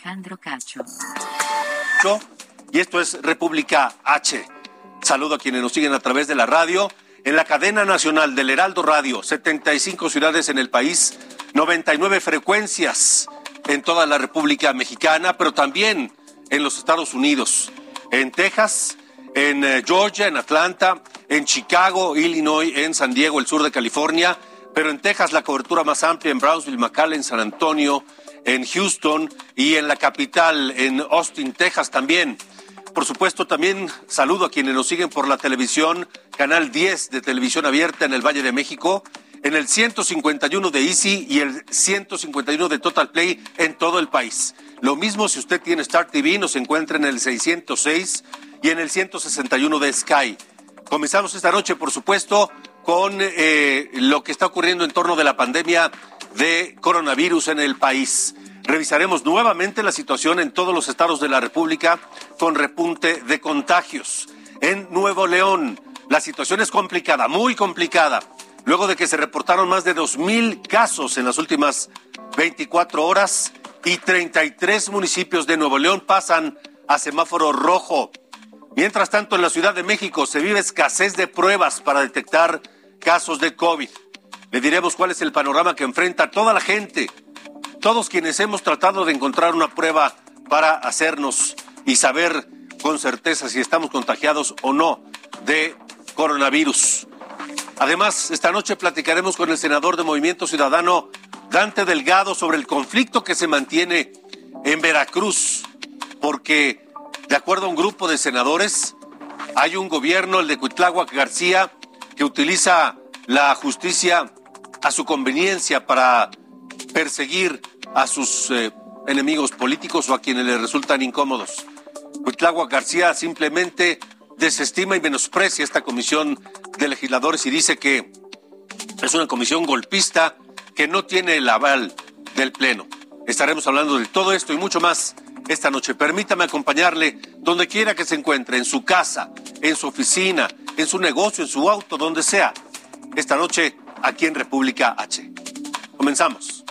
Alejandro Cacho. Y esto es República H. Saludo a quienes nos siguen a través de la radio, en la cadena nacional del Heraldo Radio, 75 ciudades en el país, 99 frecuencias en toda la República Mexicana, pero también en los Estados Unidos, en Texas, en eh, Georgia, en Atlanta, en Chicago, Illinois, en San Diego, el sur de California, pero en Texas la cobertura más amplia en Brownsville, McAllen, San Antonio, en Houston y en la capital, en Austin, Texas también. Por supuesto, también saludo a quienes nos siguen por la televisión, Canal 10 de Televisión Abierta en el Valle de México, en el 151 de Easy y el 151 de Total Play en todo el país. Lo mismo si usted tiene Star TV, nos encuentra en el 606 y en el 161 de Sky. Comenzamos esta noche, por supuesto, con eh, lo que está ocurriendo en torno de la pandemia de coronavirus en el país. Revisaremos nuevamente la situación en todos los estados de la República con repunte de contagios. En Nuevo León, la situación es complicada, muy complicada. Luego de que se reportaron más de 2.000 casos en las últimas 24 horas y 33 municipios de Nuevo León pasan a semáforo rojo. Mientras tanto, en la Ciudad de México se vive escasez de pruebas para detectar casos de COVID. Le diremos cuál es el panorama que enfrenta toda la gente todos quienes hemos tratado de encontrar una prueba para hacernos y saber con certeza si estamos contagiados o no de coronavirus. Además, esta noche platicaremos con el senador de Movimiento Ciudadano, Dante Delgado, sobre el conflicto que se mantiene en Veracruz, porque, de acuerdo a un grupo de senadores, hay un gobierno, el de Cuitláhuac García, que utiliza la justicia a su conveniencia para perseguir a sus eh, enemigos políticos o a quienes les resultan incómodos. Cuitláhuac García simplemente desestima y menosprecia esta comisión de legisladores y dice que es una comisión golpista que no tiene el aval del Pleno. Estaremos hablando de todo esto y mucho más esta noche. Permítame acompañarle donde quiera que se encuentre, en su casa, en su oficina, en su negocio, en su auto, donde sea. Esta noche aquí en República H. Comenzamos.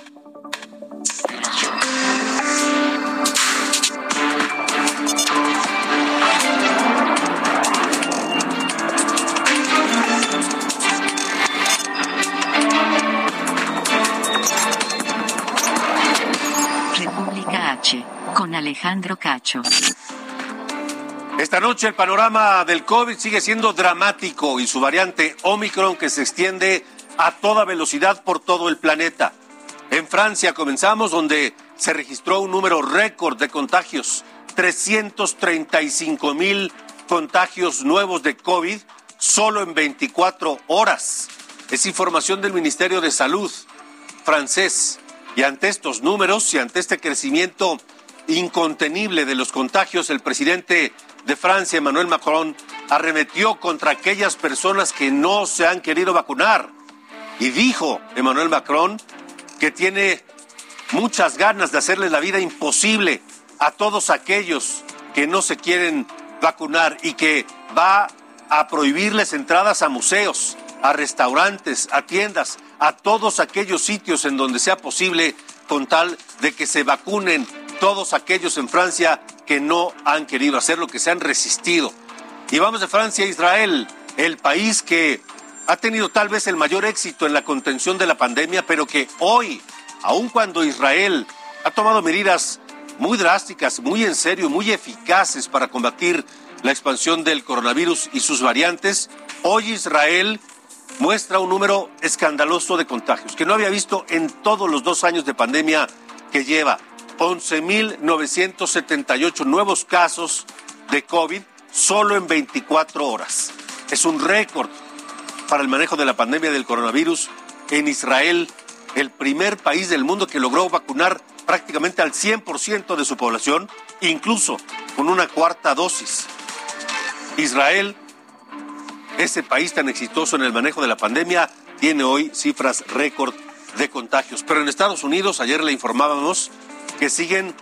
República H, con Alejandro Cacho. Esta noche el panorama del COVID sigue siendo dramático y su variante Omicron que se extiende a toda velocidad por todo el planeta. En Francia comenzamos donde se registró un número récord de contagios, 335 mil contagios nuevos de COVID solo en 24 horas. Es información del Ministerio de Salud francés. Y ante estos números y ante este crecimiento incontenible de los contagios, el presidente de Francia, Emmanuel Macron, arremetió contra aquellas personas que no se han querido vacunar. Y dijo Emmanuel Macron que tiene muchas ganas de hacerle la vida imposible a todos aquellos que no se quieren vacunar y que va a prohibirles entradas a museos, a restaurantes, a tiendas, a todos aquellos sitios en donde sea posible con tal de que se vacunen todos aquellos en Francia que no han querido hacerlo, que se han resistido. Y vamos de Francia a Israel, el país que ha tenido tal vez el mayor éxito en la contención de la pandemia, pero que hoy, aun cuando Israel ha tomado medidas muy drásticas, muy en serio, muy eficaces para combatir la expansión del coronavirus y sus variantes, hoy Israel muestra un número escandaloso de contagios que no había visto en todos los dos años de pandemia que lleva. 11.978 nuevos casos de COVID solo en 24 horas. Es un récord para el manejo de la pandemia del coronavirus en Israel, el primer país del mundo que logró vacunar prácticamente al 100% de su población, incluso con una cuarta dosis. Israel, ese país tan exitoso en el manejo de la pandemia, tiene hoy cifras récord de contagios. Pero en Estados Unidos, ayer le informábamos que siguen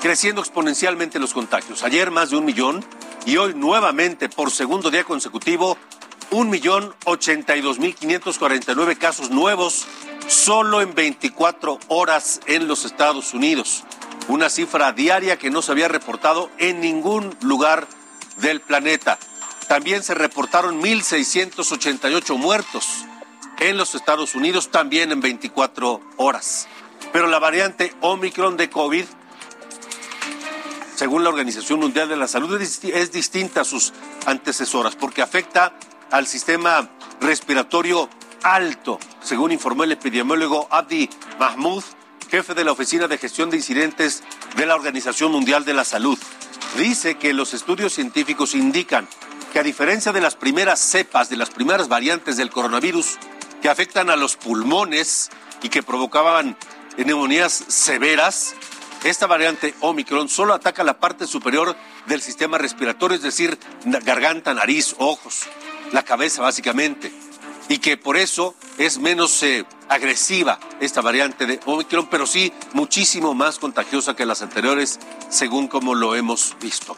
creciendo exponencialmente los contagios. Ayer más de un millón y hoy nuevamente por segundo día consecutivo un millón ochenta y dos mil quinientos cuarenta y nueve casos nuevos solo en 24 horas en los Estados Unidos. Una cifra diaria que no se había reportado en ningún lugar del planeta. También se reportaron 1.688 muertos en los Estados Unidos, también en 24 horas. Pero la variante Omicron de COVID, según la Organización Mundial de la Salud, es distinta a sus antecesoras porque afecta al sistema respiratorio alto, según informó el epidemiólogo Abdi Mahmoud, jefe de la Oficina de Gestión de Incidentes de la Organización Mundial de la Salud. Dice que los estudios científicos indican que a diferencia de las primeras cepas, de las primeras variantes del coronavirus que afectan a los pulmones y que provocaban neumonías severas, esta variante Omicron solo ataca la parte superior del sistema respiratorio, es decir, garganta, nariz, ojos, la cabeza básicamente y que por eso es menos eh, agresiva esta variante de Omicron, pero sí muchísimo más contagiosa que las anteriores, según como lo hemos visto.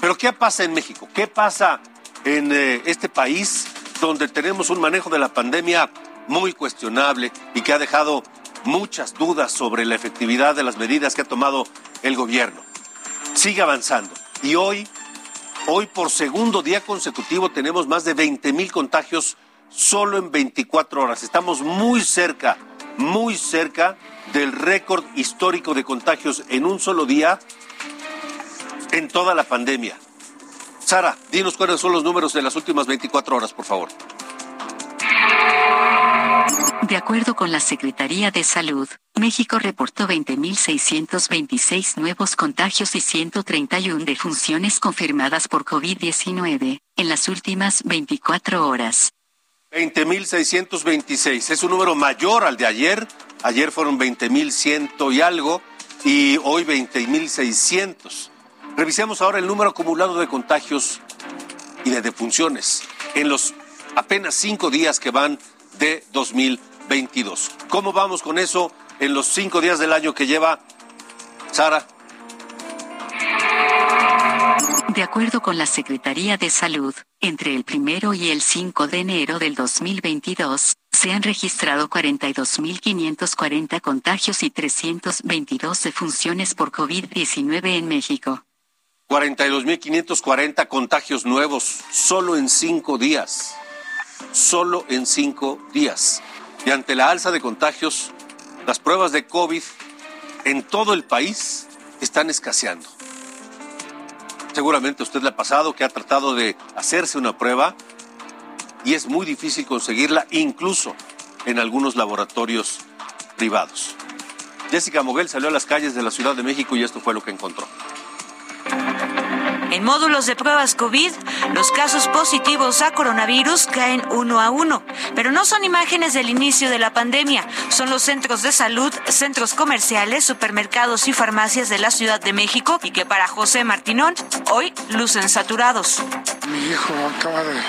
Pero ¿qué pasa en México? ¿Qué pasa en eh, este país donde tenemos un manejo de la pandemia muy cuestionable y que ha dejado muchas dudas sobre la efectividad de las medidas que ha tomado el gobierno? Sigue avanzando y hoy, hoy por segundo día consecutivo tenemos más de 20 mil contagios solo en 24 horas. Estamos muy cerca, muy cerca del récord histórico de contagios en un solo día en toda la pandemia. Sara, dinos cuáles son los números de las últimas 24 horas, por favor. De acuerdo con la Secretaría de Salud, México reportó 20.626 nuevos contagios y 131 defunciones confirmadas por COVID-19 en las últimas 24 horas. 20.626. Es un número mayor al de ayer. Ayer fueron 20.100 y algo y hoy 20.600. Revisemos ahora el número acumulado de contagios y de defunciones en los apenas cinco días que van de 2022. ¿Cómo vamos con eso en los cinco días del año que lleva Sara? De acuerdo con la Secretaría de Salud, entre el primero y el 5 de enero del 2022, se han registrado 42.540 contagios y 322 defunciones por COVID-19 en México. 42.540 contagios nuevos solo en cinco días. Solo en cinco días. Y ante la alza de contagios, las pruebas de COVID en todo el país están escaseando. Seguramente usted le ha pasado que ha tratado de hacerse una prueba y es muy difícil conseguirla incluso en algunos laboratorios privados. Jessica Moguel salió a las calles de la Ciudad de México y esto fue lo que encontró. En módulos de pruebas COVID, los casos positivos a coronavirus caen uno a uno, pero no son imágenes del inicio de la pandemia, son los centros de salud, centros comerciales, supermercados y farmacias de la Ciudad de México y que para José Martinón hoy lucen saturados. Mi hijo acaba de,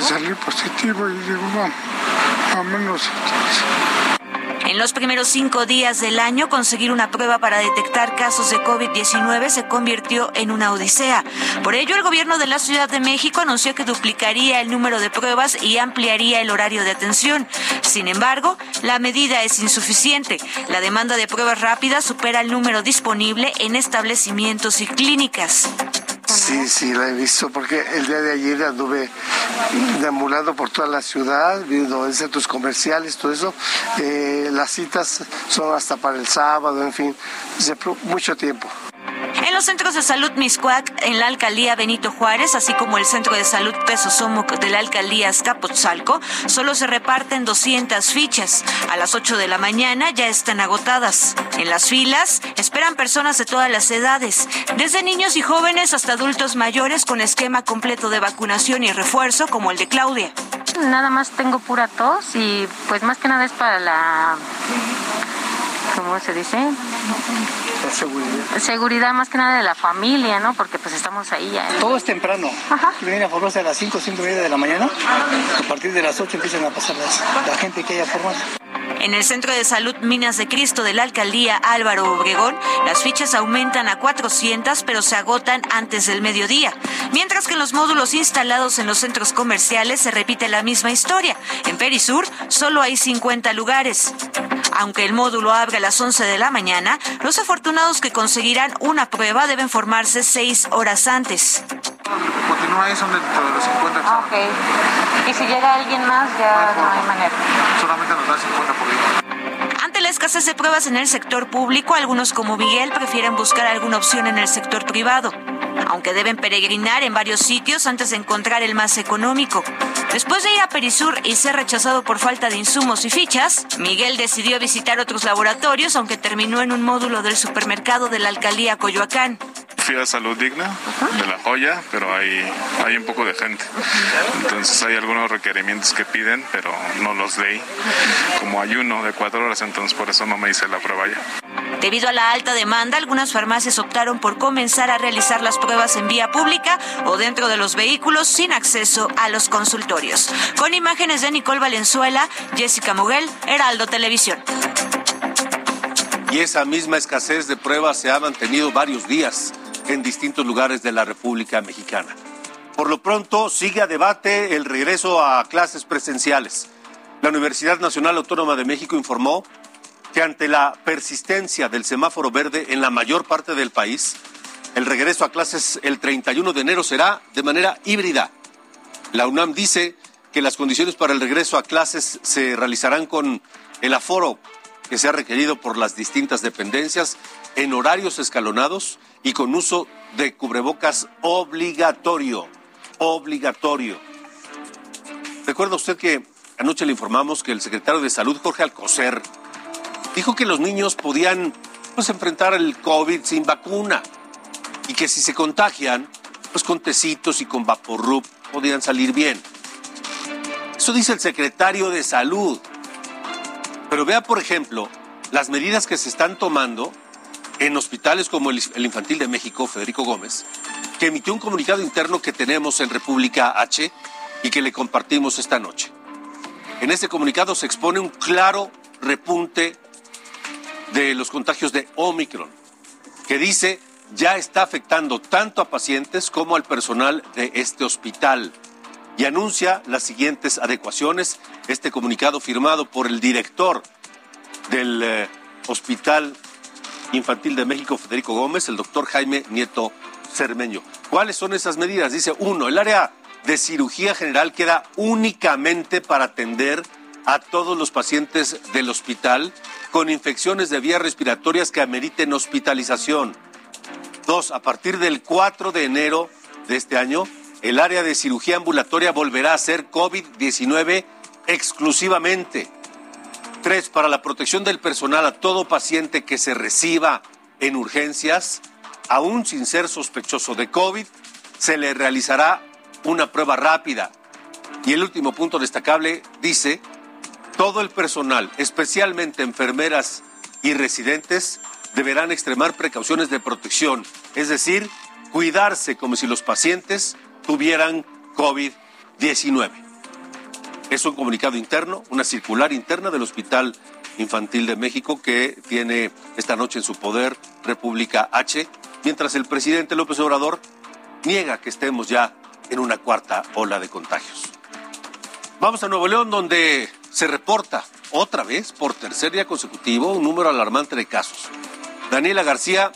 salir positivo y digo, bueno, a menos en los primeros cinco días del año, conseguir una prueba para detectar casos de COVID-19 se convirtió en una odisea. Por ello, el gobierno de la Ciudad de México anunció que duplicaría el número de pruebas y ampliaría el horario de atención. Sin embargo, la medida es insuficiente. La demanda de pruebas rápidas supera el número disponible en establecimientos y clínicas. Sí, sí, la he visto porque el día de ayer anduve deambulando por toda la ciudad, viendo en centros comerciales, todo eso. Eh, las citas son hasta para el sábado, en fin, mucho tiempo. En los centros de salud Miscuac, en la alcaldía Benito Juárez, así como el centro de salud Tesosomoc de la alcaldía Azcapotzalco, solo se reparten 200 fichas. A las 8 de la mañana ya están agotadas. En las filas esperan personas de todas las edades, desde niños y jóvenes hasta adultos mayores con esquema completo de vacunación y refuerzo como el de Claudia. Nada más tengo pura tos y pues más que nada es para la ¿cómo se dice? Seguridad. Seguridad más que nada de la familia, ¿no? Porque pues estamos ahí ya. Todo es temprano. Vienen a formarse a las 5, 5 y media de la mañana. A partir de las 8 empiezan a pasar la gente que haya formado. En el Centro de Salud Minas de Cristo de la Alcaldía Álvaro Obregón, las fichas aumentan a 400, pero se agotan antes del mediodía. Mientras que en los módulos instalados en los centros comerciales se repite la misma historia. En Perisur solo hay 50 lugares. Aunque el módulo abre a las 11 de la mañana, los afortunados que conseguirán una prueba deben formarse seis horas antes. Continúa ahí, son dentro de los 50. Ah, ok. Y si llega alguien más, ya no hay manera. Solamente nos da 50 por día. Ante la escasez de pruebas en el sector público, algunos como Miguel prefieren buscar alguna opción en el sector privado, aunque deben peregrinar en varios sitios antes de encontrar el más económico. Después de ir a Perisur y ser rechazado por falta de insumos y fichas, Miguel decidió visitar otros laboratorios, aunque terminó en un módulo del supermercado de la alcaldía Coyoacán. Fui a Salud Digna de La Joya, pero hay, hay un poco de gente. Entonces hay algunos requerimientos que piden, pero no los leí. Como ayuno de cuatro horas, entonces por eso no me hice la prueba ya. Debido a la alta demanda, algunas farmacias optaron por comenzar a realizar las pruebas en vía pública o dentro de los vehículos sin acceso a los consultorios. Con imágenes de Nicole Valenzuela, Jessica Moguel, Heraldo Televisión. Y esa misma escasez de pruebas se ha mantenido varios días en distintos lugares de la República Mexicana. Por lo pronto, sigue a debate el regreso a clases presenciales. La Universidad Nacional Autónoma de México informó que ante la persistencia del semáforo verde en la mayor parte del país, el regreso a clases el 31 de enero será de manera híbrida. La UNAM dice que las condiciones para el regreso a clases se realizarán con el aforo que se ha requerido por las distintas dependencias en horarios escalonados y con uso de cubrebocas obligatorio, obligatorio. Recuerda usted que anoche le informamos que el secretario de Salud, Jorge Alcocer, dijo que los niños podían pues, enfrentar el COVID sin vacuna y que si se contagian, pues con tecitos y con vaporrup podían salir bien. Eso dice el secretario de Salud. Pero vea, por ejemplo, las medidas que se están tomando en hospitales como el, Infantil de México, Federico Gómez, que emitió un comunicado interno que tenemos en República H y que le compartimos esta noche. En ese comunicado se expone un claro repunte de los contagios de Omicron, que dice ya está afectando tanto a pacientes como al personal de este hospital y anuncia las siguientes adecuaciones. Este comunicado firmado por el director del eh, Hospital Infantil de México, Federico Gómez, el doctor Jaime Nieto Cermeño. ¿Cuáles son esas medidas? Dice, uno, el área de cirugía general queda únicamente para atender a todos los pacientes del hospital con infecciones de vías respiratorias que ameriten hospitalización. Dos, a partir del 4 de enero de este año, el área de cirugía ambulatoria volverá a ser COVID-19 exclusivamente. Tres, para la protección del personal a todo paciente que se reciba en urgencias, aún sin ser sospechoso de COVID, se le realizará una prueba rápida. Y el último punto destacable dice, todo el personal, especialmente enfermeras y residentes, deberán extremar precauciones de protección, es decir, cuidarse como si los pacientes tuvieran COVID-19. Es un comunicado interno, una circular interna del Hospital Infantil de México que tiene esta noche en su poder República H, mientras el presidente López Obrador niega que estemos ya en una cuarta ola de contagios. Vamos a Nuevo León, donde se reporta otra vez, por tercer día consecutivo, un número alarmante de casos. Daniela García,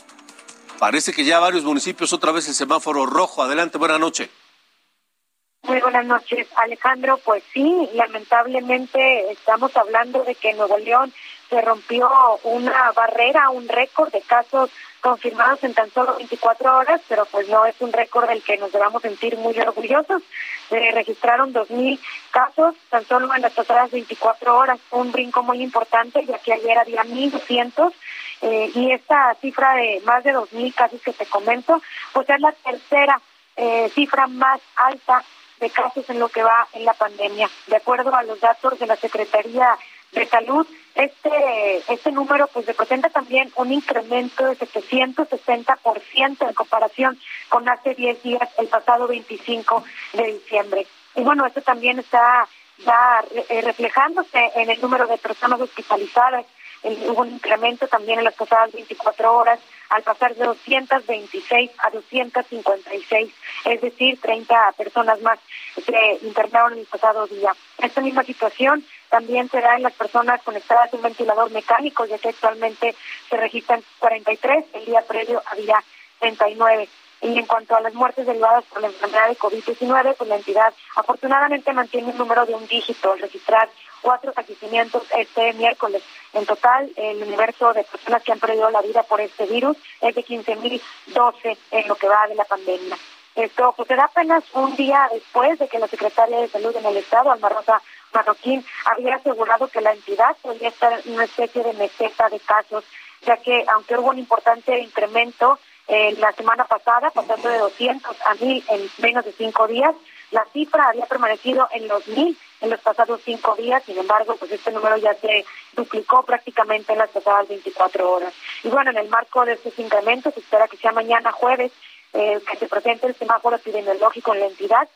parece que ya varios municipios otra vez el semáforo rojo. Adelante, buena noche. Muy buenas noches, Alejandro. Pues sí, lamentablemente estamos hablando de que en Nuevo León se rompió una barrera, un récord de casos confirmados en tan solo 24 horas, pero pues no es un récord del que nos debamos sentir muy orgullosos. Se registraron 2.000 casos tan solo en las pasadas 24 horas, un brinco muy importante, ya que ayer había 1.200 eh, y esta cifra de más de 2.000 casos que te comento, pues es la tercera eh, cifra más alta de casos en lo que va en la pandemia. De acuerdo a los datos de la Secretaría de Salud, este este número pues representa también un incremento de 760% en comparación con hace 10 días, el pasado 25 de diciembre. Y bueno, esto también está ya eh, reflejándose en el número de personas hospitalizadas. Hubo un incremento también en las pasadas 24 horas al pasar de 226 a 256, es decir, 30 personas más se internaron el pasado día. Esta misma situación también se da en las personas conectadas a un ventilador mecánico, ya que actualmente se registran 43, el día previo había 39. Y en cuanto a las muertes derivadas por la enfermedad de COVID-19, pues la entidad afortunadamente mantiene un número de un dígito al registrar cuatro fallecimientos este miércoles. En total, el universo de personas que han perdido la vida por este virus es de 15.012 en lo que va de la pandemia. Esto pues, se da apenas un día después de que la secretaria de Salud en el Estado, Alma Rosa Marroquín, había asegurado que la entidad podría estar en una especie de meseta de casos, ya que aunque hubo un importante incremento eh, la semana pasada, pasando de 200 a 1000 en menos de cinco días, la cifra había permanecido en los 1000 en los pasados cinco días, sin embargo, pues este número ya se duplicó prácticamente en las pasadas 24 horas. Y bueno, en el marco de estos incrementos, se espera que sea mañana jueves eh, que se presente el semáforo epidemiológico en la entidad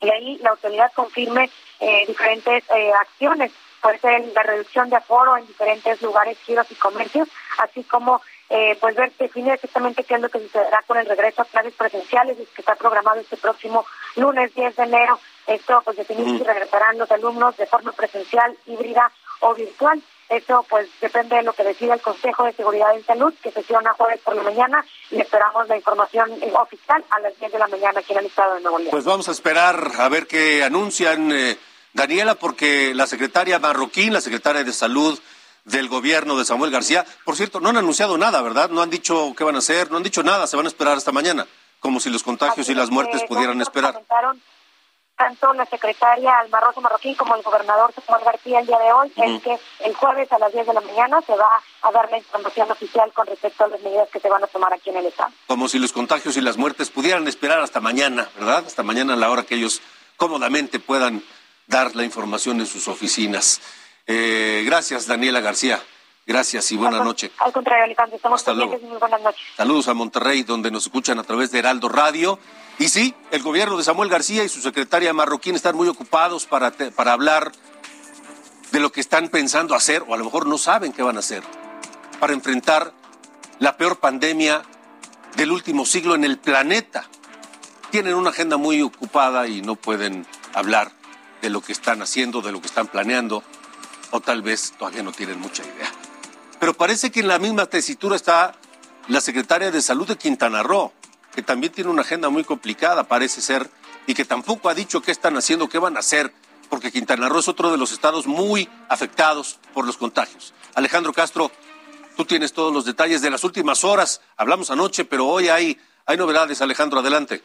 y ahí la autoridad confirme eh, diferentes eh, acciones, puede ser la reducción de aforo en diferentes lugares, giros y comercios, así como eh, pues ver, definir exactamente qué es lo que sucederá con el regreso a clases presenciales, que está programado este próximo lunes 10 de enero. Esto, pues definir si regresarán los alumnos de forma presencial, híbrida o virtual. Eso pues depende de lo que decida el Consejo de Seguridad en Salud, que sesiona jueves por la mañana y esperamos la información eh, oficial a las 10 de la mañana aquí en el estado de Nuevo León. Pues vamos a esperar a ver qué anuncian, eh, Daniela, porque la secretaria Marroquín, la secretaria de Salud del gobierno de Samuel García, por cierto, no han anunciado nada, ¿verdad? No han dicho qué van a hacer, no han dicho nada, se van a esperar hasta mañana, como si los contagios y las muertes pudieran esperar tanto la secretaria Alma Rosa Marroquín como el gobernador Samuel García el día de hoy es que el jueves a las 10 de la mañana se va a dar la información oficial con respecto a las medidas que se van a tomar aquí en el Estado. Como si los contagios y las muertes pudieran esperar hasta mañana, ¿verdad? Hasta mañana a la hora que ellos cómodamente puedan dar la información en sus oficinas. Eh, gracias, Daniela García. Gracias y buena noche. Al contrario, Alejandro, estamos Hasta muy buenas noches. Saludos a Monterrey, donde nos escuchan a través de Heraldo Radio. Y sí, el gobierno de Samuel García y su secretaria Marroquín están muy ocupados para, para hablar de lo que están pensando hacer, o a lo mejor no saben qué van a hacer, para enfrentar la peor pandemia del último siglo en el planeta. Tienen una agenda muy ocupada y no pueden hablar de lo que están haciendo, de lo que están planeando, o tal vez todavía no tienen mucha idea. Pero parece que en la misma tesitura está la secretaria de Salud de Quintana Roo, que también tiene una agenda muy complicada, parece ser, y que tampoco ha dicho qué están haciendo, qué van a hacer, porque Quintana Roo es otro de los estados muy afectados por los contagios. Alejandro Castro, tú tienes todos los detalles de las últimas horas. Hablamos anoche, pero hoy hay, hay novedades. Alejandro, adelante.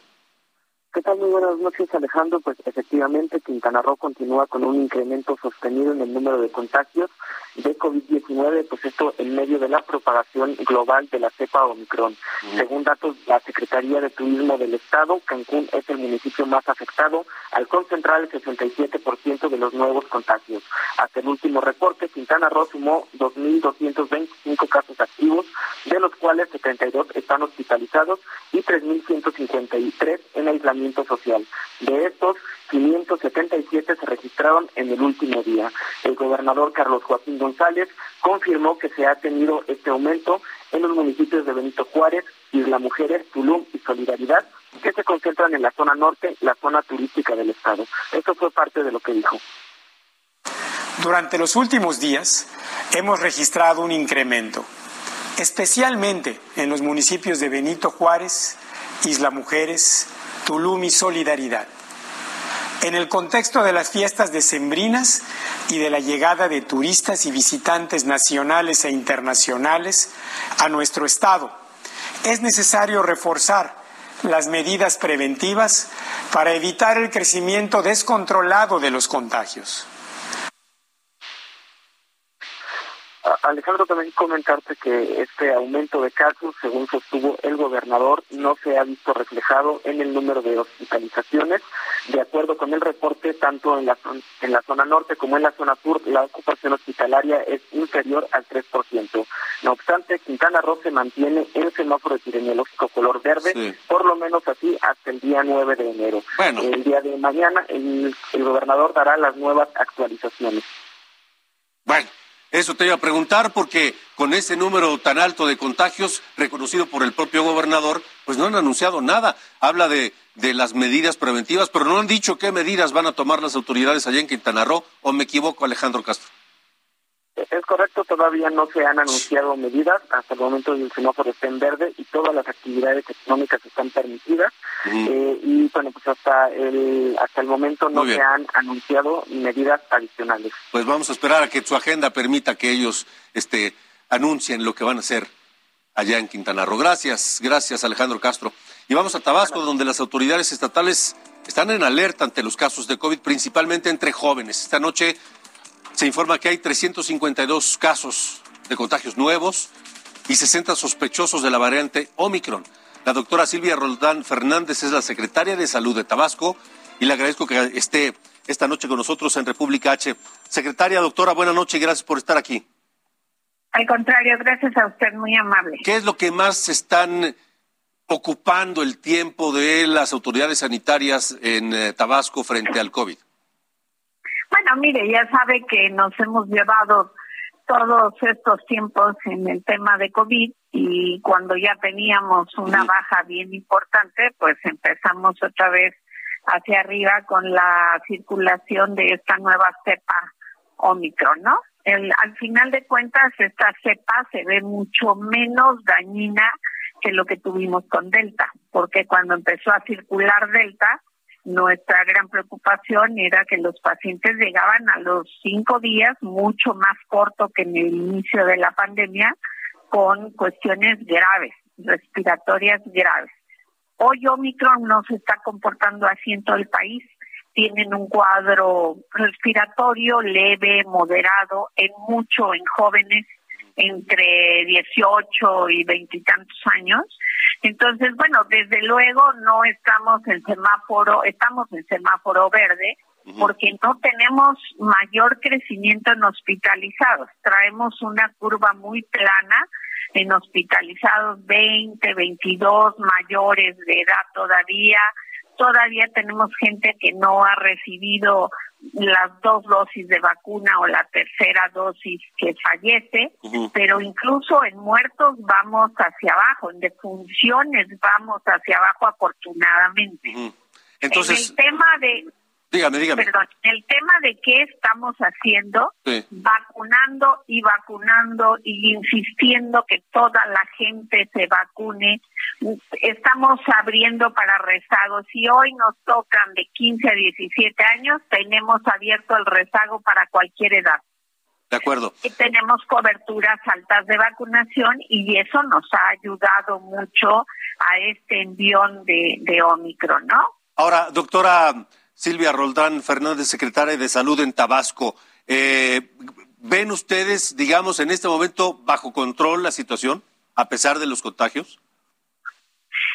¿Qué tal? Muy buenas noches, Alejandro. Pues efectivamente, Quintana Roo continúa con un incremento sostenido en el número de contagios de COVID-19, pues esto en medio de la propagación global de la cepa Omicron. Según datos de la Secretaría de Turismo del Estado, Cancún es el municipio más afectado al concentrar el 67% de los nuevos contagios. Hasta el último reporte, Quintana Roo sumó 2.225 casos activos, de los cuales 72 están hospitalizados y 3.153 en aislamiento social. De estos, 577 se registraron en el último día. El gobernador Carlos Joaquín González confirmó que se ha tenido este aumento en los municipios de Benito Juárez, Isla Mujeres, Tulum y Solidaridad, que se concentran en la zona norte, la zona turística del estado. Esto fue parte de lo que dijo. Durante los últimos días hemos registrado un incremento, especialmente en los municipios de Benito Juárez, Isla Mujeres, Tulum y Solidaridad. En el contexto de las fiestas decembrinas y de la llegada de turistas y visitantes nacionales e internacionales a nuestro Estado, es necesario reforzar las medidas preventivas para evitar el crecimiento descontrolado de los contagios. Alejandro, también comentarte que este aumento de casos, según sostuvo el gobernador, no se ha visto reflejado en el número de hospitalizaciones. De acuerdo con el reporte, tanto en la, en la zona norte como en la zona sur, la ocupación hospitalaria es inferior al 3%. No obstante, Quintana Roo se mantiene en semáforo epidemiológico color verde, por lo menos así hasta el día 9 de enero. El día de mañana el, el gobernador dará las nuevas actualizaciones. Bueno. Eso te iba a preguntar porque con ese número tan alto de contagios reconocido por el propio gobernador, pues no han anunciado nada. Habla de, de las medidas preventivas, pero no han dicho qué medidas van a tomar las autoridades allá en Quintana Roo, o me equivoco, Alejandro Castro. Es correcto, todavía no se han anunciado medidas, hasta el momento el semáforo está en verde y todas las actividades económicas están permitidas eh, y bueno, pues hasta el, hasta el momento no se han anunciado medidas adicionales. Pues vamos a esperar a que su agenda permita que ellos este, anuncien lo que van a hacer allá en Quintana Roo. Gracias, gracias Alejandro Castro. Y vamos a Tabasco, donde las autoridades estatales están en alerta ante los casos de COVID, principalmente entre jóvenes. Esta noche se informa que hay 352 casos de contagios nuevos y 60 sospechosos de la variante Omicron. La doctora Silvia Roldán Fernández es la secretaria de Salud de Tabasco y le agradezco que esté esta noche con nosotros en República H. Secretaria, doctora, buenas noches y gracias por estar aquí. Al contrario, gracias a usted, muy amable. ¿Qué es lo que más están ocupando el tiempo de las autoridades sanitarias en eh, Tabasco frente al COVID? Bueno, mire, ya sabe que nos hemos llevado todos estos tiempos en el tema de COVID y cuando ya teníamos una baja bien importante, pues empezamos otra vez hacia arriba con la circulación de esta nueva cepa Omicron, ¿no? El, al final de cuentas, esta cepa se ve mucho menos dañina que lo que tuvimos con Delta, porque cuando empezó a circular Delta, nuestra gran preocupación era que los pacientes llegaban a los cinco días, mucho más corto que en el inicio de la pandemia, con cuestiones graves, respiratorias graves. Hoy Omicron no se está comportando así en todo el país. Tienen un cuadro respiratorio leve, moderado, en mucho en jóvenes entre 18 y veintitantos años. Entonces, bueno, desde luego no estamos en semáforo, estamos en semáforo verde porque no tenemos mayor crecimiento en hospitalizados. Traemos una curva muy plana en hospitalizados 20, 22 mayores de edad todavía. Todavía tenemos gente que no ha recibido las dos dosis de vacuna o la tercera dosis que fallece, pero incluso en muertos vamos hacia abajo, en defunciones vamos hacia abajo afortunadamente. Entonces, en el tema de Dígame, dígame. Perdón, el tema de qué estamos haciendo, vacunando y vacunando y insistiendo que toda la gente se vacune. Estamos abriendo para rezagos. Si hoy nos tocan de 15 a 17 años, tenemos abierto el rezago para cualquier edad. De acuerdo. Y tenemos coberturas altas de vacunación y eso nos ha ayudado mucho a este envión de, de Omicron, ¿no? Ahora, doctora Silvia Roldán Fernández, secretaria de Salud en Tabasco. Eh, ¿Ven ustedes, digamos, en este momento bajo control la situación, a pesar de los contagios?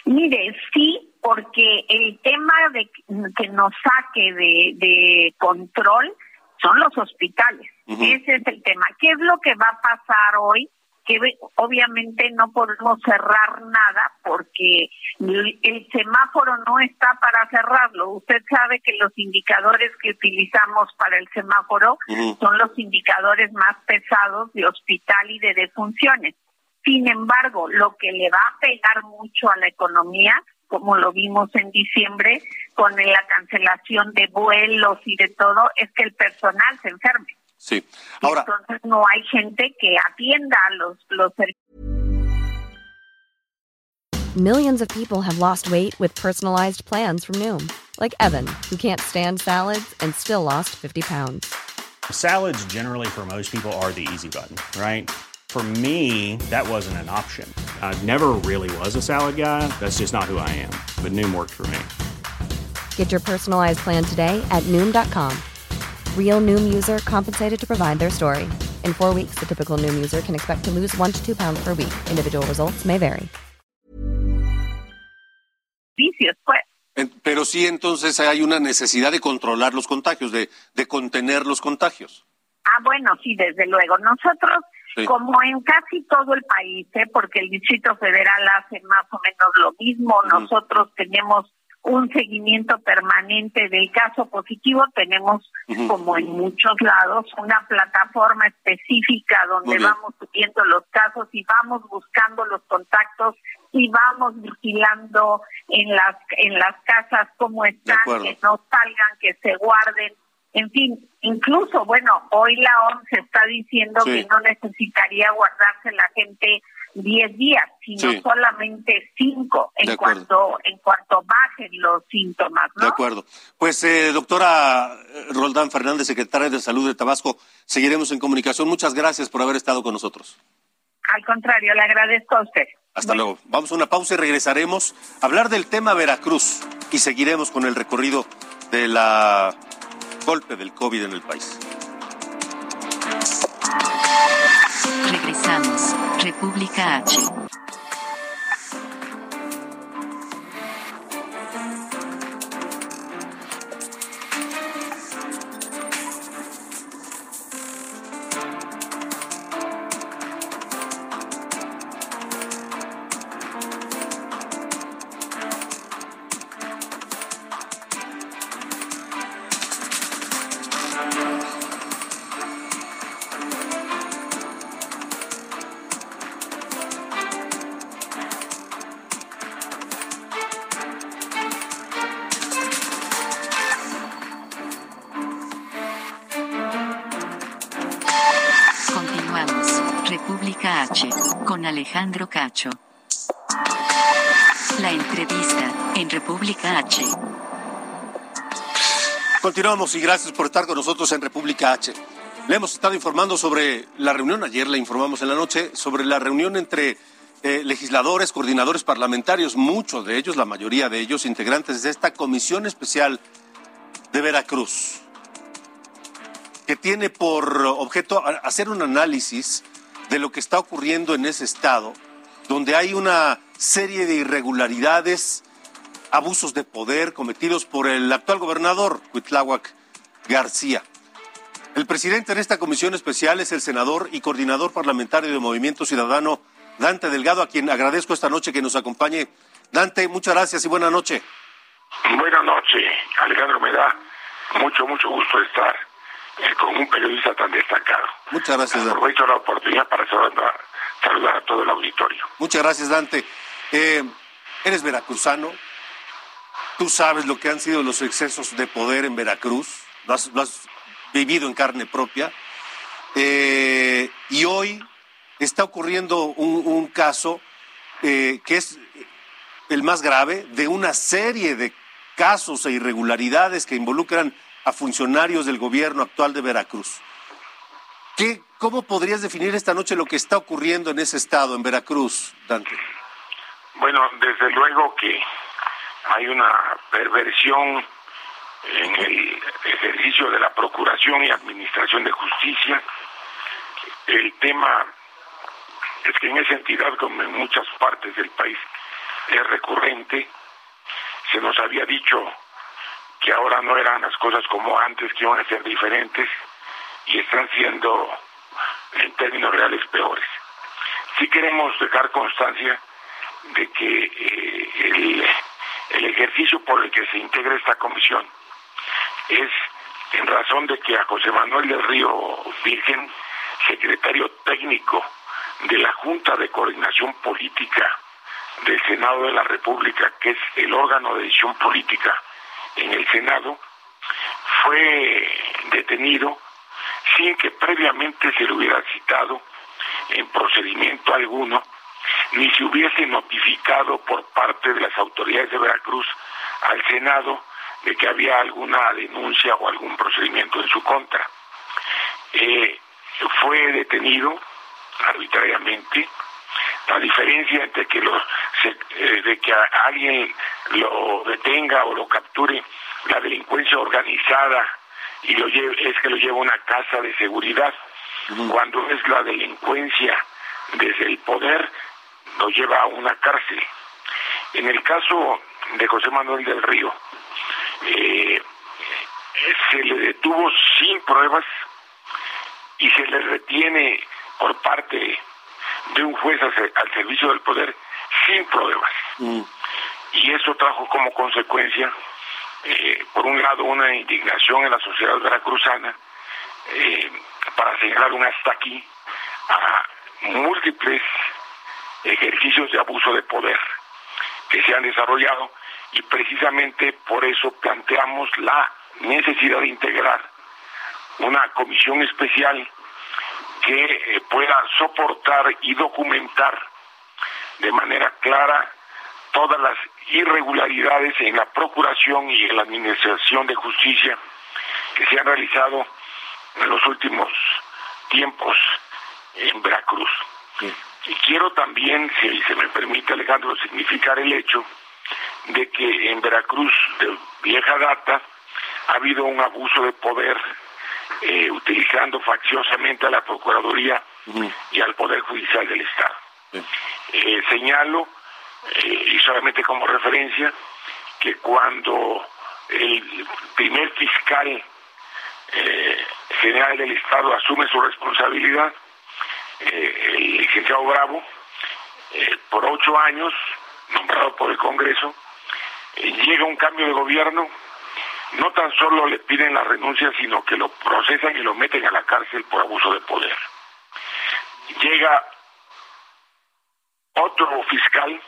Mire, sí, porque el tema de que nos saque de, control son los hospitales. Ese es el tema. ¿Qué es lo que va a pasar hoy? Que obviamente no podemos cerrar nada porque el semáforo no está para cerrarlo. Usted sabe que los indicadores que utilizamos para el semáforo son los indicadores más pesados de hospital y de defunciones. Sin embargo, lo que le va a pegar mucho a la economía, como lo vimos en diciembre, con la cancelación de vuelos y de todo, es que el personal se enferme. Sí. Ahora, Entonces no hay gente que atienda los, los Millions of people have lost weight with personalized plans from Noom, like Evan, who can't stand salads and still lost 50 pounds. Salads, generally, for most people, are the easy button, right? For me, that wasn't an option. I never really was a salad guy. That's just not who I am. But Noom worked for me. Get your personalized plan today at Noom.com. Real Noom user compensated to provide their story. In four weeks, the typical Noom user can expect to lose one to two pounds per week. Individual results may vary. Vicios, pues. Pero sí, entonces hay una necesidad de controlar los contagios, de, de contener los contagios. Ah, bueno, sí, desde luego. Nosotros, Sí. como en casi todo el país, ¿eh? porque el Distrito Federal hace más o menos lo mismo, nosotros tenemos un seguimiento permanente del caso positivo, tenemos, como en muchos lados, una plataforma específica donde vamos subiendo los casos y vamos buscando los contactos y vamos vigilando en las en las casas cómo están, que no salgan, que se guarden. En fin, incluso, bueno, hoy la OMS está diciendo Sí. que no necesitaría guardarse la gente 10 días, sino Sí. solamente 5 De en cuanto en cuanto bajen los síntomas, De acuerdo. Pues, eh, doctora eh, Roldán Fernández, secretaria de Salud de Tabasco, seguiremos en comunicación. Muchas gracias por haber estado con nosotros. Al contrario, le agradezco a usted. Hasta luego. Vamos a una pausa y regresaremos a hablar del tema Veracruz y seguiremos con el recorrido de la golpe del COVID en el país. República H. Alejandro Cacho. La entrevista en República H. Continuamos y gracias por estar con nosotros en República H. Le hemos estado informando sobre la reunión, ayer le informamos en la noche, sobre la reunión entre eh, legisladores, coordinadores parlamentarios, muchos de ellos, la mayoría de ellos, integrantes de esta comisión especial de Veracruz, que tiene por objeto hacer un análisis de lo que está ocurriendo en ese estado, donde hay una serie de irregularidades, abusos de poder cometidos por el actual gobernador, Cuitláhuac García. El presidente en esta comisión especial es el senador y coordinador parlamentario de Movimiento Ciudadano, Dante Delgado, a quien agradezco esta noche que nos acompañe. Dante, muchas gracias y buena noche. Buenas noches, Alejandro. Me da mucho, mucho gusto estar con un periodista tan destacado. Muchas gracias, Dante. Aprovecho la oportunidad para saludar, saludar a todo el auditorio. Muchas gracias, Dante. Eh, eres veracruzano. Tú sabes lo que han sido los excesos de poder en Veracruz. Lo has, lo has vivido en carne propia. Eh, y hoy está ocurriendo un, un caso eh, que es el más grave de una serie de casos e irregularidades que involucran a funcionarios del gobierno actual de Veracruz. ¿Qué, ¿Cómo podrías definir esta noche lo que está ocurriendo en ese estado, en Veracruz, Dante? Bueno, desde luego que hay una perversión en el ejercicio de la Procuración y Administración de Justicia. El tema es que en esa entidad, como en muchas partes del país, es recurrente. Se nos había dicho que ahora no eran las cosas como antes, que iban a ser diferentes y están siendo en términos reales peores. Sí queremos dejar constancia de que eh, el, el ejercicio por el que se integra esta comisión es en razón de que a José Manuel del Río Virgen, secretario técnico de la Junta de Coordinación Política del Senado de la República, que es el órgano de decisión política en el Senado, fue detenido sin que previamente se le hubiera citado en procedimiento alguno, ni se hubiese notificado por parte de las autoridades de Veracruz al Senado de que había alguna denuncia o algún procedimiento en su contra. Eh, fue detenido arbitrariamente. La diferencia entre que los, eh, de que alguien lo detenga o lo capture la delincuencia organizada y lo lleve, es que lo lleva a una casa de seguridad. Cuando es la delincuencia desde el poder, lo lleva a una cárcel. En el caso de José Manuel del Río, eh, se le detuvo sin pruebas y se le retiene por parte de un juez al, servicio del poder sin pruebas. Mm. Y eso trajo como consecuencia, eh, por un lado, una indignación en la sociedad veracruzana eh, para señalar un hasta aquí a múltiples ejercicios de abuso de poder que se han desarrollado y precisamente por eso planteamos la necesidad de integrar una comisión especial que eh, pueda soportar y documentar de manera clara todas las irregularidades en la procuración y en la administración de justicia que se han realizado en los últimos tiempos en Veracruz. Y quiero también, si se me permite Alejandro, significar el hecho de que en Veracruz de vieja data ha habido un abuso de poder eh, utilizando facciosamente a la Procuraduría y al Poder Judicial del Estado. Eh, señalo, eh, y solamente como referencia, que cuando el primer fiscal general del Estado asume su responsabilidad, el licenciado Bravo, por ocho años, nombrado por el Congreso, llega un cambio de gobierno no tan solo le piden la renuncia, sino que lo procesan y lo meten a la cárcel por abuso de poder. Llega otro fiscal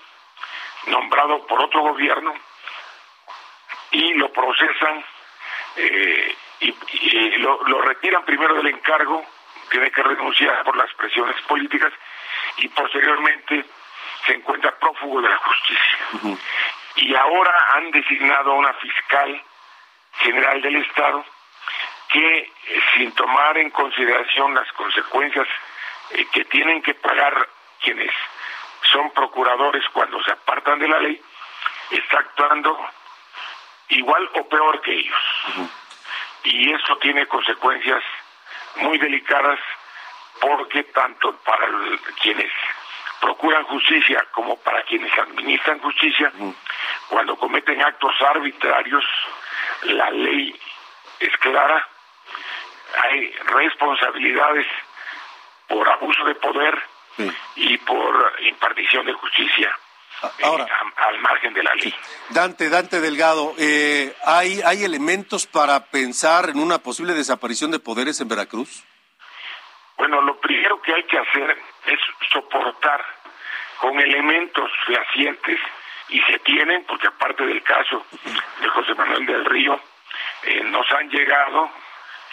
nombrado por otro gobierno y lo procesan eh, y, lo, retiran primero del encargo, tiene que renunciar por las presiones políticas y posteriormente se encuentra prófugo de la justicia. Y ahora han designado a una fiscal General del Estado que eh, sin tomar en consideración las consecuencias eh, que tienen que pagar quienes son procuradores cuando se apartan de la ley, está actuando igual o peor que ellos. Y eso tiene consecuencias muy delicadas porque tanto para quienes procuran justicia como para quienes administran justicia, cuando cometen actos arbitrarios, la ley es clara, hay responsabilidades por abuso de poder y por impartición de justicia. Eh, Ahora, al margen de la ley. Dante, Dante Delgado, eh, ¿hay, ¿hay elementos para pensar en una posible desaparición de poderes en Veracruz? Bueno, lo primero que hay que hacer es soportar con elementos fehacientes y se tienen, porque aparte del caso de José Manuel del Río, eh, nos han llegado,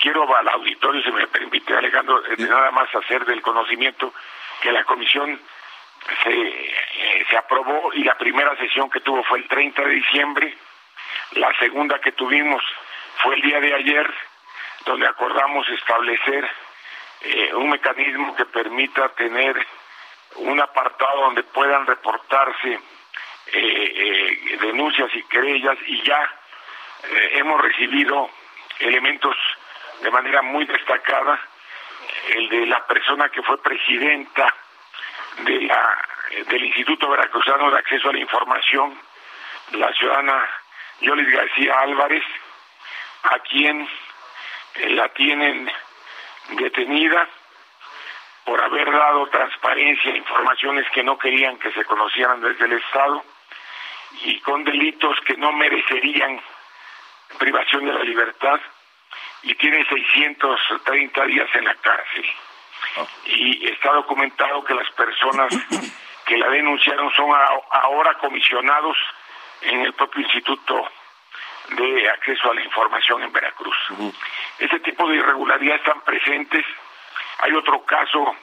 quiero al auditorio, si me permite Alejandro, eh, nada más hacer del conocimiento que la comisión se, eh, se aprobó y la primera sesión que tuvo fue el 30 de diciembre, la segunda que tuvimos fue el día de ayer, donde acordamos establecer un mecanismo que permita tener un apartado donde puedan reportarse eh, eh, denuncias y querellas y ya eh, hemos recibido elementos de manera muy destacada, el de la persona que fue presidenta de la, del Instituto Veracruzano de Acceso a la Información, la ciudadana Yolis García Álvarez, a quien la tienen detenida por haber dado transparencia a informaciones que no querían que se conocieran desde el Estado y con delitos que no merecerían privación de la libertad y tiene 630 días en la cárcel. Ah. Y está documentado que las personas que la denunciaron son ahora comisionados en el propio Instituto de Acceso a la Información en Veracruz. Ese tipo de irregularidades están presentes. Hay otro caso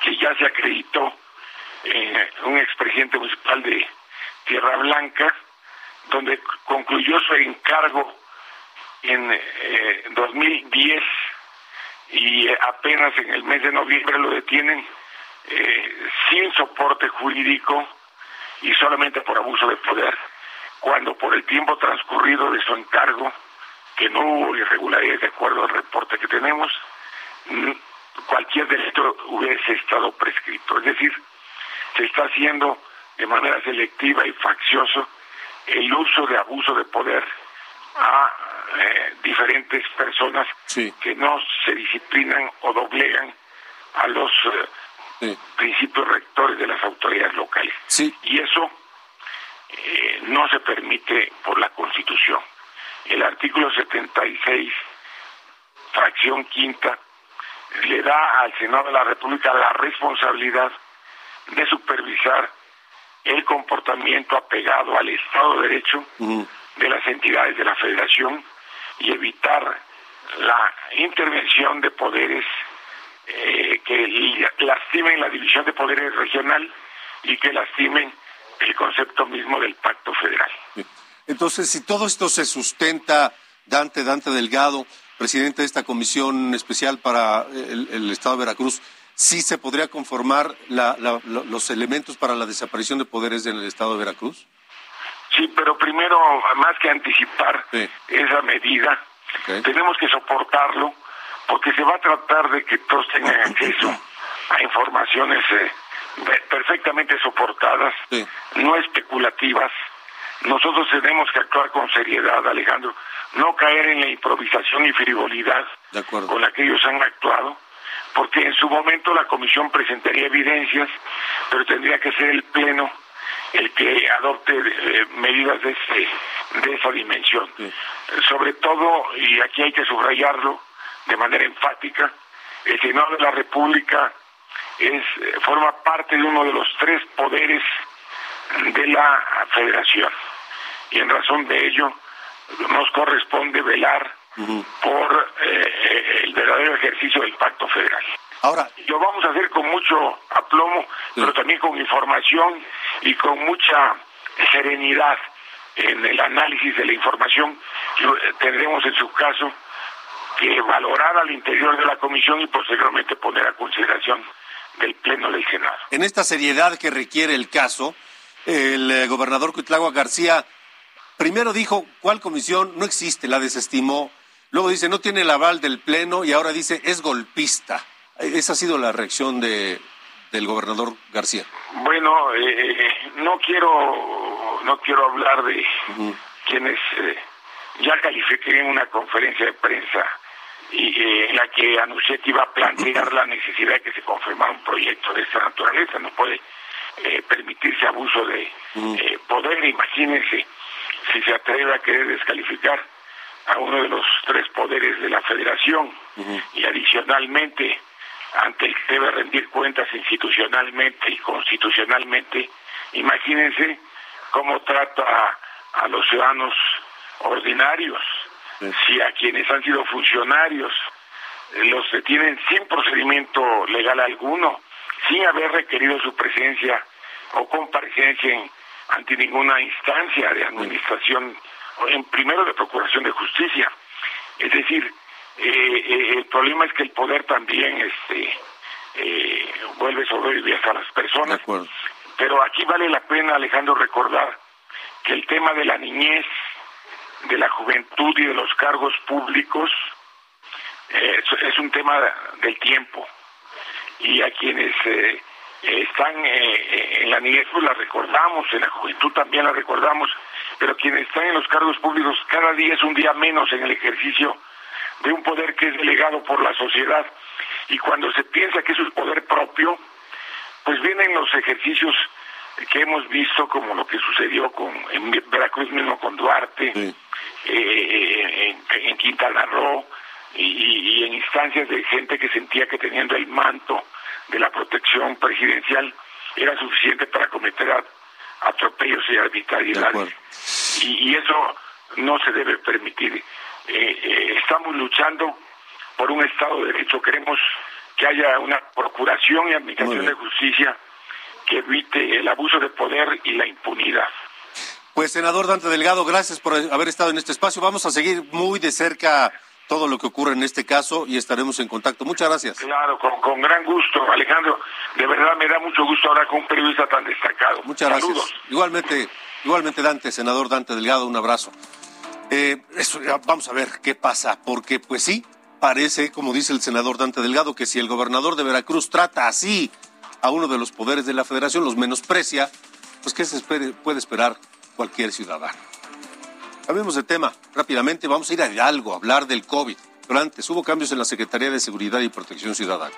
que ya se acreditó, eh, un expresidente municipal de Tierra Blanca, donde concluyó su encargo en eh, 2010 y apenas en el mes de noviembre lo detienen eh, sin soporte jurídico y solamente por abuso de poder, cuando por el tiempo transcurrido de su encargo, que no hubo irregularidades de acuerdo al reporte que tenemos, cualquier delito hubiese estado prescrito. Es decir, se está haciendo de manera selectiva y faccioso el uso de abuso de poder a eh, diferentes personas que no se disciplinan o doblegan a los eh, principios rectores de las autoridades locales. Y eso eh, no se permite por la Constitución. El artículo 76, fracción quinta, le da al Senado de la República la responsabilidad de supervisar el comportamiento apegado al Estado de Derecho de las entidades de la Federación y evitar la intervención de poderes eh, que lastimen la división de poderes regional y que lastimen el concepto mismo del pacto federal. Entonces, si todo esto se sustenta, Dante, Dante Delgado, presidente de esta comisión especial para el, Estado de Veracruz, ¿sí se podría conformar los elementos para la desaparición de poderes en el Estado de Veracruz? Sí, pero primero, más que anticipar esa medida, tenemos que soportarlo, porque se va a tratar de que todos tengan acceso a informaciones eh, perfectamente soportadas, no especulativas. Nosotros tenemos que actuar con seriedad, Alejandro no caer en la improvisación y frivolidad con la que ellos han actuado, porque en su momento la comisión presentaría evidencias, pero tendría que ser el Pleno el que adopte eh, medidas de, de esa dimensión. Sobre todo, y aquí hay que subrayarlo de manera enfática, el Senado de la República es, forma parte de uno de los tres poderes de la Federación. Y en razón de ello, nos corresponde velar por eh, el verdadero ejercicio del pacto federal. Ahora, lo vamos a hacer con mucho aplomo, pero también con información y con mucha serenidad en el análisis de la información. Eh, tendremos en su caso que valorar al interior de la comisión y posteriormente poner a consideración del Pleno del Senado. En esta seriedad que requiere el caso, el eh, gobernador Cuitlagua García Primero dijo, ¿cuál comisión? No existe, la desestimó. Luego dice, no tiene el aval del Pleno y ahora dice, es golpista. Esa ha sido la reacción de, del gobernador García. Bueno, eh, no quiero no quiero hablar de quienes eh, ya califiqué en una conferencia de prensa y eh, en la que anuncié que iba a plantear la necesidad de que se confirmara un proyecto de esta naturaleza. No puede permitirse abuso de poder. Imagínense si se atreve a querer descalificar a uno de los tres poderes de la federación. Y adicionalmente ante el que debe rendir cuentas institucionalmente y constitucionalmente, imagínense cómo trata a, los ciudadanos ordinarios, si a quienes han sido funcionarios los detienen sin procedimiento legal alguno, sin haber requerido su presencia o comparecencia en ante ninguna instancia de administración, en primero de procuración de justicia. Es decir, eh, eh, el problema es que el poder también este, eh, vuelve soberbia a las personas. Pero aquí vale la pena, Alejandro, recordar que el tema de la niñez, de la juventud y de los cargos públicos es un tema del tiempo. Y a quienes están eh, eh, en la niñez pues la recordamos, en la juventud también la recordamos, pero quienes están en los cargos públicos cada día es un día menos en el ejercicio de un poder que es delegado por la sociedad. Y cuando se piensa que es un poder propio, pues vienen los ejercicios que hemos visto como lo que sucedió con en Veracruz mismo con Duarte, eh, en, Quintana Roo y en instancias de gente que sentía que teniendo el manto de la protección presidencial era suficiente para cometer atropellos y arbitrariedades. Y, eso no se debe permitir. Eh, eh, estamos luchando por un Estado de Derecho. Queremos que haya una procuración y administración de justicia que evite el abuso de poder y la impunidad. Pues senador Dante Delgado, gracias por haber estado en este espacio. Vamos a seguir muy de cerca todo lo que ocurre en este caso y estaremos en contacto. Muchas gracias. Claro, con, gran gusto, Alejandro. De verdad me da mucho gusto hablar con un periodista tan destacado. Muchas gracias. Igualmente, igualmente Dante, senador Dante Delgado, un abrazo. Eh, vamos a ver qué pasa, porque pues sí, parece, como dice el senador Dante Delgado, que si el gobernador de Veracruz trata así a uno de los poderes de la federación, los menosprecia, pues ¿qué se puede esperar cualquier ciudadano? Cambiemos de tema rápidamente, vamos a ir a algo, a hablar del COVID. Pero antes, hubo cambios en la Secretaría de Seguridad y Protección Ciudadana.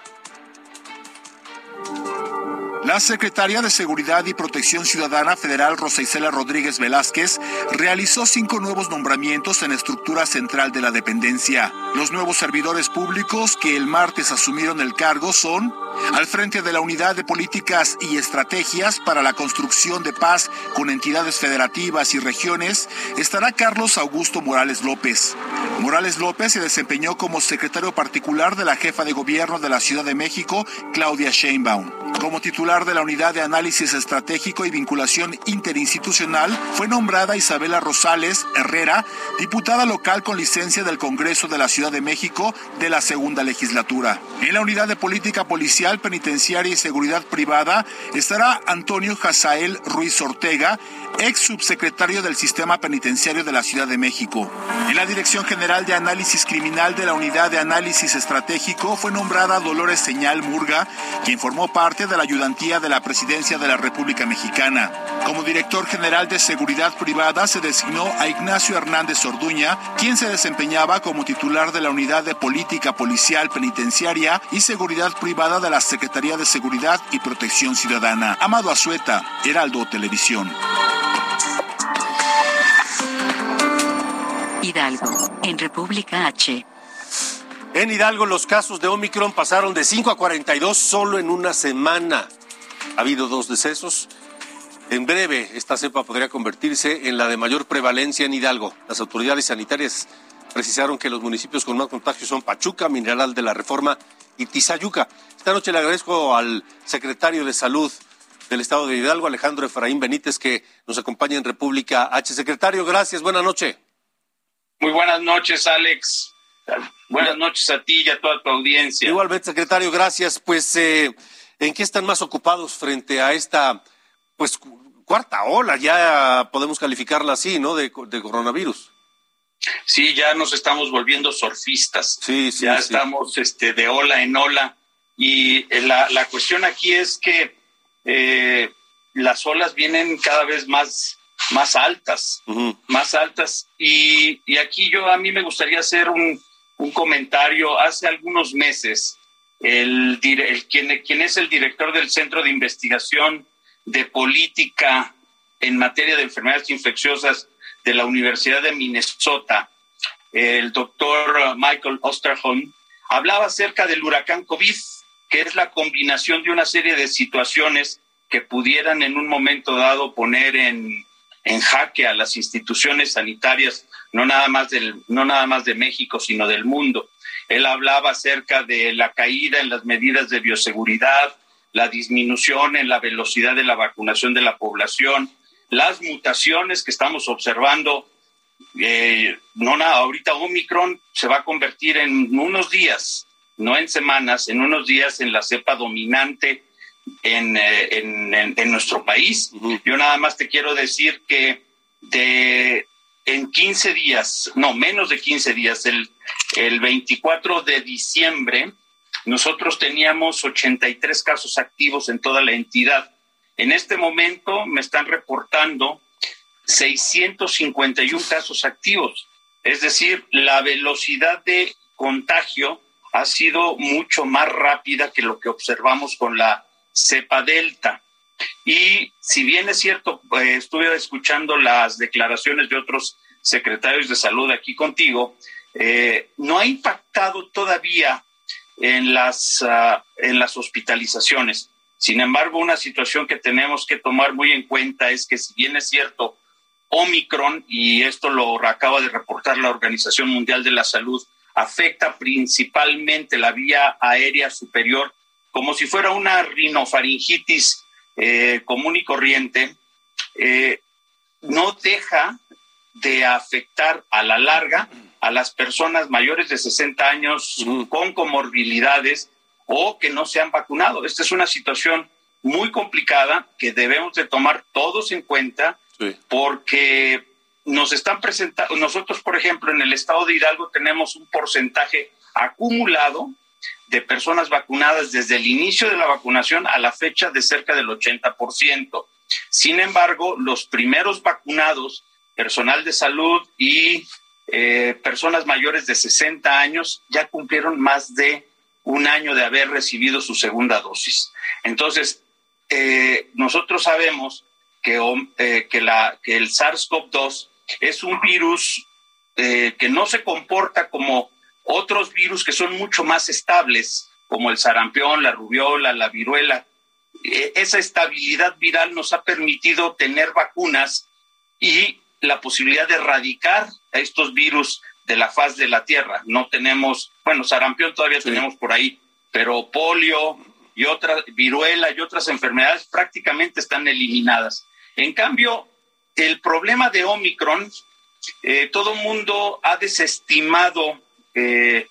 La secretaria de Seguridad y Protección Ciudadana Federal Rosa Isela Rodríguez Velázquez realizó cinco nuevos nombramientos en la estructura central de la dependencia. Los nuevos servidores públicos que el martes asumieron el cargo son al frente de la Unidad de Políticas y Estrategias para la Construcción de Paz con entidades federativas y regiones estará Carlos Augusto Morales López. Morales López se desempeñó como secretario particular de la jefa de gobierno de la Ciudad de México, Claudia Sheinbaum. Como titular de la Unidad de Análisis Estratégico y Vinculación Interinstitucional, fue nombrada Isabela Rosales Herrera, diputada local con licencia del Congreso de la Ciudad de México de la segunda legislatura. En la Unidad de Política Policial Penitenciaria y Seguridad Privada estará Antonio Jazael Ruiz Ortega, ex subsecretario del Sistema Penitenciario de la Ciudad de México. En la Dirección General de Análisis Criminal de la Unidad de Análisis Estratégico fue nombrada Dolores Señal Murga, quien formó parte de la ayudantía de la Presidencia de la República Mexicana. Como director general de Seguridad Privada se designó a Ignacio Hernández Orduña, quien se desempeñaba como titular de la Unidad de Política Policial Penitenciaria y Seguridad Privada de la Secretaría de Seguridad y Protección Ciudadana. Amado Azueta, Heraldo Televisión. Hidalgo, en República H. En Hidalgo los casos de Omicron pasaron de 5 a 42 solo en una semana. Ha habido dos decesos. En breve, esta cepa podría convertirse en la de mayor prevalencia en Hidalgo. Las autoridades sanitarias precisaron que los municipios con más contagios son Pachuca, Mineral de la Reforma y Tizayuca. Esta noche le agradezco al secretario de Salud del Estado de Hidalgo, Alejandro Efraín Benítez, que nos acompaña en República H. Secretario, gracias, buenas noches. Muy buenas noches, Alex. Buenas noches a ti y a toda tu audiencia. Igualmente, secretario, gracias. Pues, eh, ¿en qué están más ocupados frente a esta, pues, cuarta ola? Ya podemos calificarla así, ¿no? De, coronavirus. Sí, ya nos estamos volviendo surfistas. Sí, sí. Ya estamos este, de ola en ola. Y eh, la, la cuestión aquí es que eh, las olas vienen cada vez más, más altas, más altas. Y, y, aquí yo a mí me gustaría hacer un, un comentario. Hace algunos meses, el, el quien, quien es el director del Centro de Investigación de Política en materia de enfermedades infecciosas de la Universidad de Minnesota, el doctor Michael Osterholm, hablaba acerca del huracán COVID que es la combinación de una serie de situaciones que pudieran en un momento dado poner en, en jaque a las instituciones sanitarias, no nada, más del, no nada más de México, sino del mundo. Él hablaba acerca de la caída en las medidas de bioseguridad, la disminución en la velocidad de la vacunación de la población, las mutaciones que estamos observando. Eh, no nada, ahorita Omicron se va a convertir en unos días no en semanas, en unos días en la cepa dominante en, eh, en, nuestro país. Yo nada más te quiero decir que de en 15 días, no, menos de 15 días, el, el 24 de diciembre, nosotros teníamos 83 casos activos en toda la entidad. En este momento me están reportando 651 casos activos. Es decir, la velocidad de contagio ha sido mucho más rápida que lo que observamos con la cepa delta. Y si bien es cierto, eh, estuve escuchando las declaraciones de otros secretarios de salud aquí contigo, eh, no ha impactado todavía en las, ah, en las hospitalizaciones. Sin embargo, una situación que tenemos que tomar muy en cuenta es que si bien es cierto, Omicron, y esto lo acaba de reportar la Organización Mundial de la Salud, afecta principalmente la vía aérea superior, como si fuera una rinofaringitis eh, común y corriente. Eh, no deja de afectar a la larga a las personas mayores de 60 años con comorbilidades o que no se han vacunado. Esta es una situación muy complicada que debemos de tomar todos en cuenta porque nos están presentando, nosotros por ejemplo en el estado de Hidalgo tenemos un porcentaje acumulado de personas vacunadas desde el inicio de la vacunación a la fecha de cerca del 80%. Sin embargo, los primeros vacunados, personal de salud y eh, personas mayores de 60 años, ya cumplieron más de un año de haber recibido su segunda dosis. Entonces, eh, nosotros sabemos que, eh, el SARS-CoV-2 es un virus que no se comporta como otros virus que son mucho más estables, como el sarampión, la rubiola, la viruela. E, esa estabilidad viral nos ha permitido tener vacunas y la posibilidad de erradicar a estos virus de la faz de la Tierra. No tenemos, bueno, sarampión todavía tenemos por ahí, pero polio y otras, viruela y otras enfermedades prácticamente están eliminadas. En cambio, el problema de Omicron, eh, todo mundo ha desestimado eh,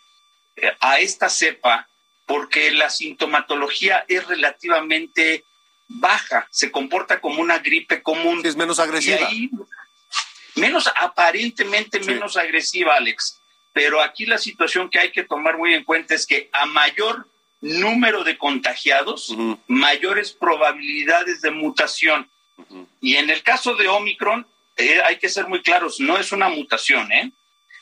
a esta cepa porque la sintomatología es relativamente baja, se comporta como una gripe común. Es menos agresiva. menos aparentemente menos agresiva, Alex. Pero aquí la situación que hay que tomar muy en cuenta es que a mayor número de contagiados, mayores probabilidades de mutación. Y en el caso de Omicron, eh, hay que ser muy claros, no es una mutación, ¿eh?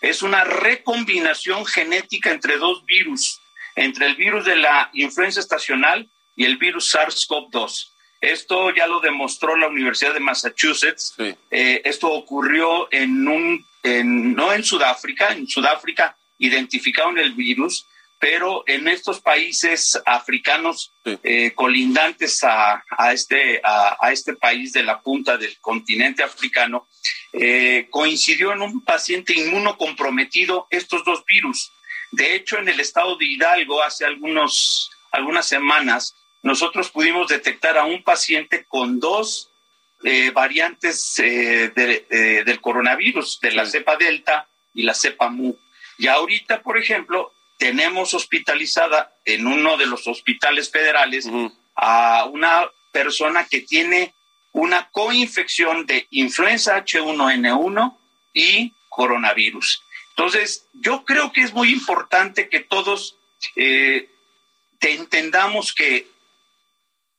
Es una recombinación genética entre dos virus, entre el virus de la influenza estacional y el virus SARS-CoV-2. Esto ya lo demostró la Universidad de Massachusetts. Eh, esto ocurrió en un, no en Sudáfrica, en Sudáfrica identificaron el virus, pero en estos países africanos eh, colindantes a, este, a, este país de la punta del continente africano, eh, coincidió en un paciente inmunocomprometido estos dos virus. De hecho, en el estado de Hidalgo, hace algunos, algunas semanas, nosotros pudimos detectar a un paciente con dos eh, variantes del coronavirus, de la cepa delta y la cepa mu. Y ahorita, por ejemplo, tenemos hospitalizada en uno de los hospitales federales a una persona que tiene una coinfección de influenza H1N1 y coronavirus. Entonces, yo creo que es muy importante que todos eh, entendamos que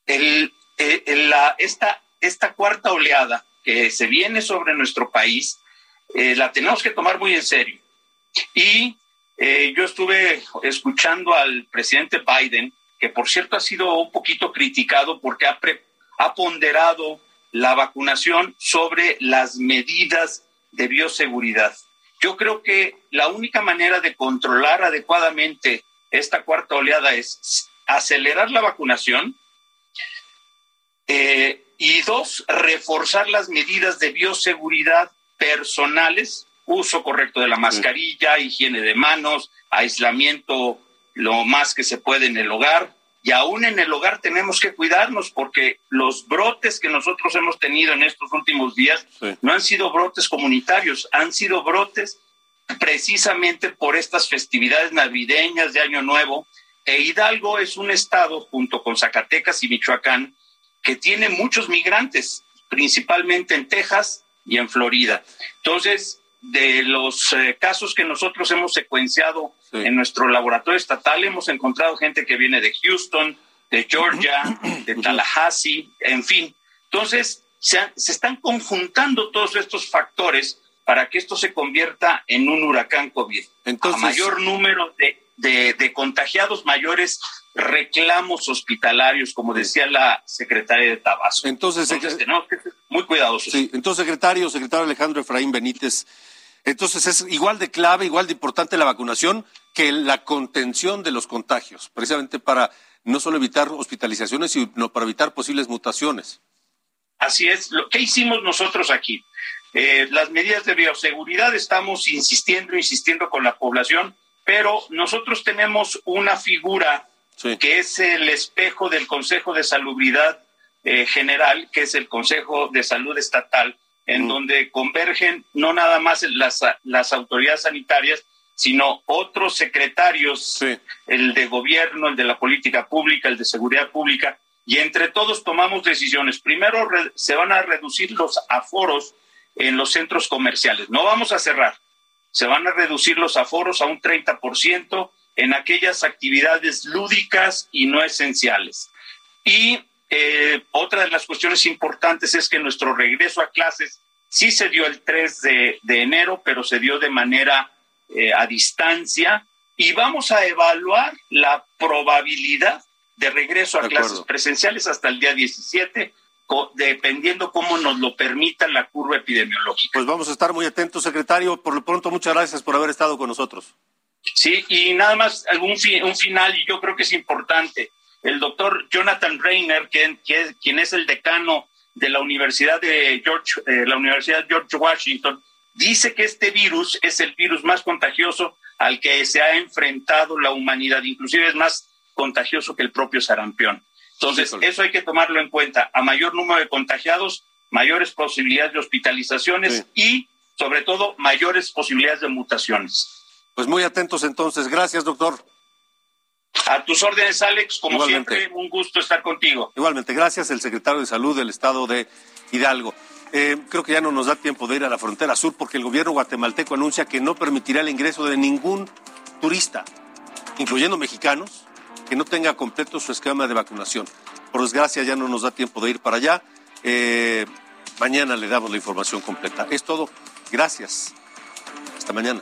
el, la, esta, esta cuarta oleada que se viene sobre nuestro país, eh, la tenemos que tomar muy en serio. Y eh, yo estuve escuchando al presidente Biden, que por cierto ha sido un poquito criticado porque ha, ha ponderado la vacunación sobre las medidas de bioseguridad. Yo creo que la única manera de controlar adecuadamente esta cuarta oleada es acelerar la vacunación eh, y dos, reforzar las medidas de bioseguridad personales uso correcto de la mascarilla, higiene de manos, aislamiento lo más que se puede en el hogar. Y aún en el hogar tenemos que cuidarnos porque los brotes que nosotros hemos tenido en estos últimos días no han sido brotes comunitarios, han sido brotes precisamente por estas festividades navideñas de Año Nuevo. E Hidalgo es un estado, junto con Zacatecas y Michoacán, que tiene muchos migrantes, principalmente en Texas y en Florida. Entonces, de los eh, casos que nosotros hemos secuenciado en nuestro laboratorio estatal, hemos encontrado gente que viene de Houston, de Georgia, de Tallahassee, en fin. Entonces, se, están conjuntando todos estos factores para que esto se convierta en un huracán COVID. Entonces, A mayor número de, de, contagiados, mayores reclamos hospitalarios, como decía la secretaria de Tabasco. Entonces, tenemos que ser muy cuidadosos. Sí, entonces, secretario, secretario Alejandro Efraín Benítez, entonces es igual de clave, igual de importante la vacunación que la contención de los contagios, precisamente para no solo evitar hospitalizaciones, sino para evitar posibles mutaciones. Así es. ¿Qué hicimos nosotros aquí? Eh, las medidas de bioseguridad estamos insistiendo, insistiendo con la población, pero nosotros tenemos una figura que es el espejo del Consejo de Salubridad eh, General, que es el Consejo de Salud Estatal, en donde convergen no nada más las, las autoridades sanitarias, sino otros secretarios, el de gobierno, el de la política pública, el de seguridad pública, y entre todos tomamos decisiones. Primero se van a reducir los aforos en los centros comerciales. No vamos a cerrar, se van a reducir los aforos a un 30% en aquellas actividades lúdicas y no esenciales. Y eh, otra de las cuestiones importantes es que nuestro regreso a clases sí se dio el 3 de, enero, pero se dio de manera eh, a distancia y vamos a evaluar la probabilidad de regreso a clases presenciales hasta el día 17 dependiendo cómo nos lo permita la curva epidemiológica. Pues vamos a estar muy atentos, secretario. Por lo pronto, muchas gracias por haber estado con nosotros. Sí, y nada más algún un final, y yo creo que es importante. El doctor Jonathan Reiner, quien es el decano de la Universidad de George, eh, la Universidad George Washington, dice que este virus es el virus más contagioso al que se ha enfrentado la humanidad, inclusive es más contagioso que el propio sarampión. Entonces, eso hay que tomarlo en cuenta. A mayor número de contagiados, mayores posibilidades de hospitalizaciones y, sobre todo, mayores posibilidades de mutaciones. Pues muy atentos entonces. Gracias, doctor. A tus órdenes, Alex. Como siempre, un gusto estar contigo. Igualmente, gracias, el secretario de Salud del Estado de Hidalgo. Eh, creo que ya no nos da tiempo de ir a la frontera sur porque el gobierno guatemalteco anuncia que no permitirá el ingreso de ningún turista, incluyendo mexicanos, que no tenga completo su esquema de vacunación. Por desgracia ya no nos da tiempo de ir para allá. Eh, mañana le damos la información completa. Es todo. Gracias. Hasta mañana.